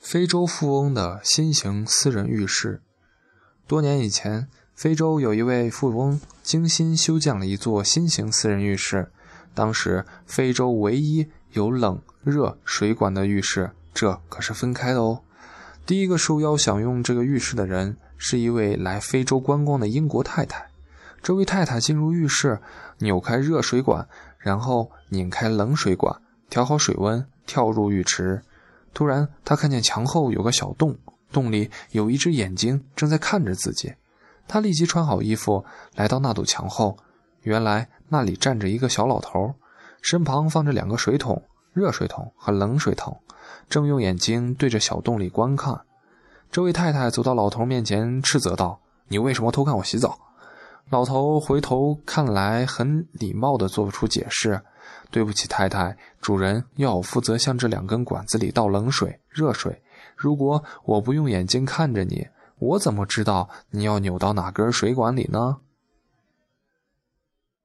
非洲富翁的新型私人浴室。多年以前，非洲有一位富翁精心修建了一座新型私人浴室。当时，非洲唯一有冷热水管的浴室，这可是分开的哦。第一个受邀享用这个浴室的人，是一位来非洲观光的英国太太。这位太太进入浴室，扭开热水管，然后拧开冷水管，调好水温，跳入浴池。突然，他看见墙后有个小洞，洞里有一只眼睛正在看着自己。他立即穿好衣服，来到那堵墙后。原来那里站着一个小老头，身旁放着两个水桶，热水桶和冷水桶，正用眼睛对着小洞里观看。这位太太走到老头面前，斥责道：“你为什么偷看我洗澡？”老头回头看来，很礼貌地做出解释。对不起，太太，主人要我负责向这两根管子里倒冷水、热水。如果我不用眼睛看着你，我怎么知道你要扭到哪根水管里呢？